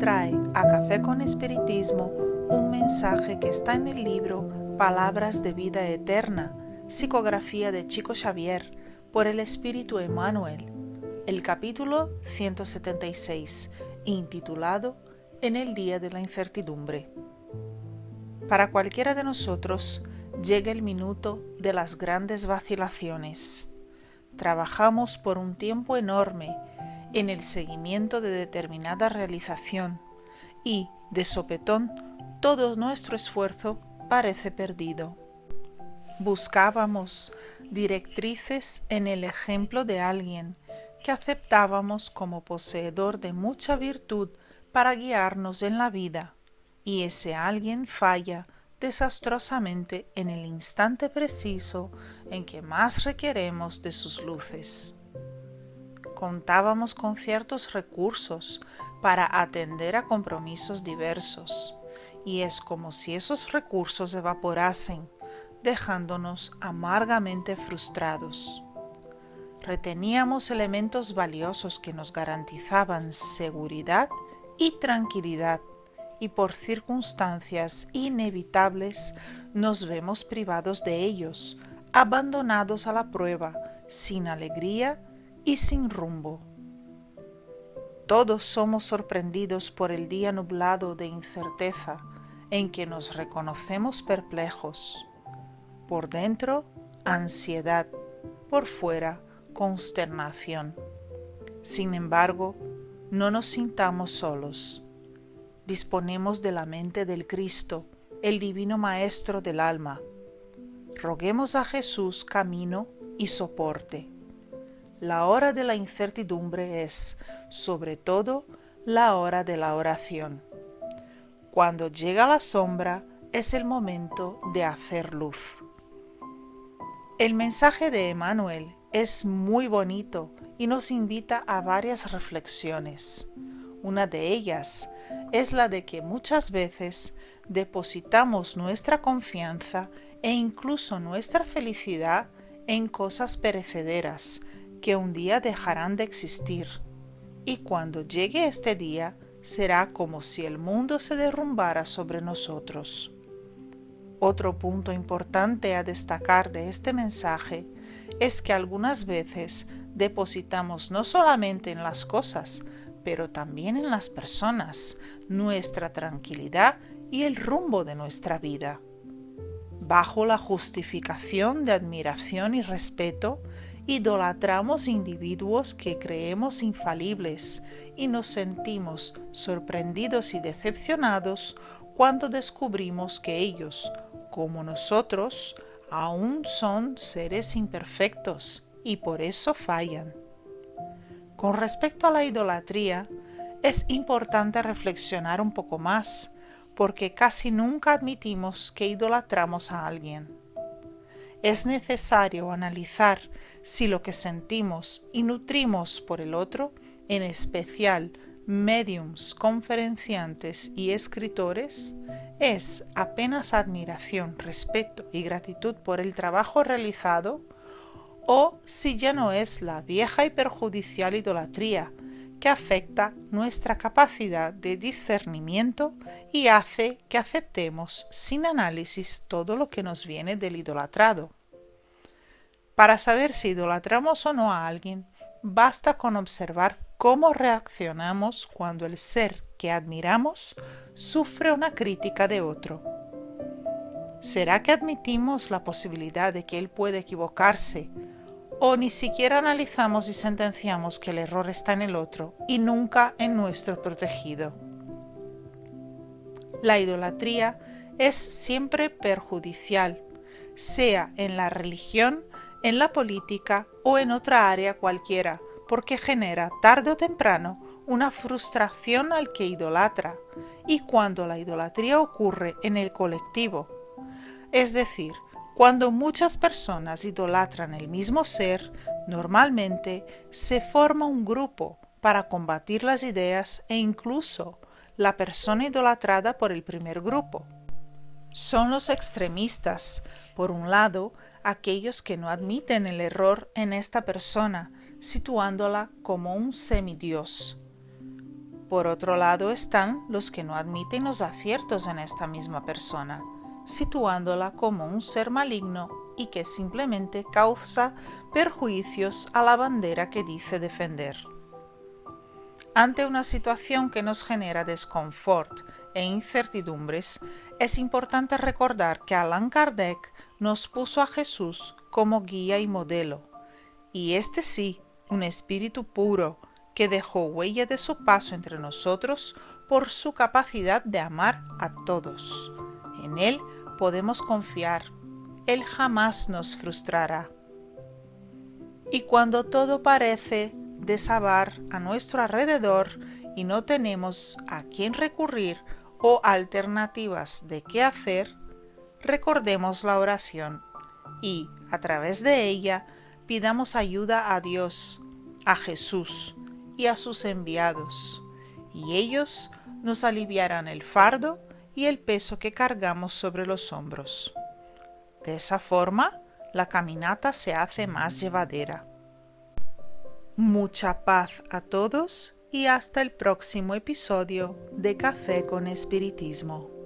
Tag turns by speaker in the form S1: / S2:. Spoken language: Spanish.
S1: Trae a Café con Espiritismo un mensaje que está en el libro Palabras de Vida Eterna, psicografía de Chico Xavier, por el Espíritu Emmanuel, el capítulo 176, intitulado En el Día de la Incertidumbre. Para cualquiera de nosotros llega el minuto de las grandes vacilaciones trabajamos por un tiempo enorme en el seguimiento de determinada realización y, de sopetón, todo nuestro esfuerzo parece perdido. Buscábamos directrices en el ejemplo de alguien que aceptábamos como poseedor de mucha virtud para guiarnos en la vida, y ese alguien falla desastrosamente en el instante preciso en que más requeremos de sus luces. Contábamos con ciertos recursos para atender a compromisos diversos, y es como si esos recursos evaporasen, dejándonos amargamente frustrados. Reteníamos elementos valiosos que nos garantizaban seguridad y tranquilidad y por circunstancias inevitables nos vemos privados de ellos, abandonados a la prueba, sin alegría y sin rumbo. Todos somos sorprendidos por el día nublado de incerteza en que nos reconocemos perplejos. Por dentro, ansiedad, por fuera, consternación. Sin embargo, no nos sintamos solos disponemos de la mente del Cristo, el Divino Maestro del alma. Roguemos a Jesús camino y soporte. La hora de la incertidumbre es, sobre todo, la hora de la oración. Cuando llega la sombra es el momento de hacer luz. El mensaje de Emmanuel es muy bonito y nos invita a varias reflexiones. Una de ellas es la de que muchas veces depositamos nuestra confianza e incluso nuestra felicidad en cosas perecederas que un día dejarán de existir. Y cuando llegue este día será como si el mundo se derrumbara sobre nosotros. Otro punto importante a destacar de este mensaje es que algunas veces depositamos no solamente en las cosas, pero también en las personas, nuestra tranquilidad y el rumbo de nuestra vida. Bajo la justificación de admiración y respeto, idolatramos individuos que creemos infalibles y nos sentimos sorprendidos y decepcionados cuando descubrimos que ellos, como nosotros, aún son seres imperfectos y por eso fallan. Con respecto a la idolatría, es importante reflexionar un poco más, porque casi nunca admitimos que idolatramos a alguien. Es necesario analizar si lo que sentimos y nutrimos por el otro, en especial mediums, conferenciantes y escritores, es apenas admiración, respeto y gratitud por el trabajo realizado o si ya no es la vieja y perjudicial idolatría que afecta nuestra capacidad de discernimiento y hace que aceptemos sin análisis todo lo que nos viene del idolatrado. Para saber si idolatramos o no a alguien, basta con observar cómo reaccionamos cuando el ser que admiramos sufre una crítica de otro. ¿Será que admitimos la posibilidad de que él puede equivocarse o ni siquiera analizamos y sentenciamos que el error está en el otro y nunca en nuestro protegido. La idolatría es siempre perjudicial, sea en la religión, en la política o en otra área cualquiera, porque genera tarde o temprano una frustración al que idolatra, y cuando la idolatría ocurre en el colectivo, es decir, cuando muchas personas idolatran el mismo ser, normalmente se forma un grupo para combatir las ideas e incluso la persona idolatrada por el primer grupo. Son los extremistas, por un lado, aquellos que no admiten el error en esta persona, situándola como un semidios. Por otro lado están los que no admiten los aciertos en esta misma persona, situándola como un ser maligno y que simplemente causa perjuicios a la bandera que dice defender. Ante una situación que nos genera desconfort e incertidumbres, es importante recordar que Allan Kardec nos puso a Jesús como guía y modelo, y este sí, un espíritu puro, que dejó huella de su paso entre nosotros por su capacidad de amar a todos. En Él podemos confiar, Él jamás nos frustrará. Y cuando todo parece desabar a nuestro alrededor y no tenemos a quién recurrir o alternativas de qué hacer, recordemos la oración y, a través de ella, pidamos ayuda a Dios, a Jesús y a sus enviados, y ellos nos aliviarán el fardo y el peso que cargamos sobre los hombros. De esa forma, la caminata se hace más llevadera. Mucha paz a todos y hasta el próximo episodio de Café con Espiritismo.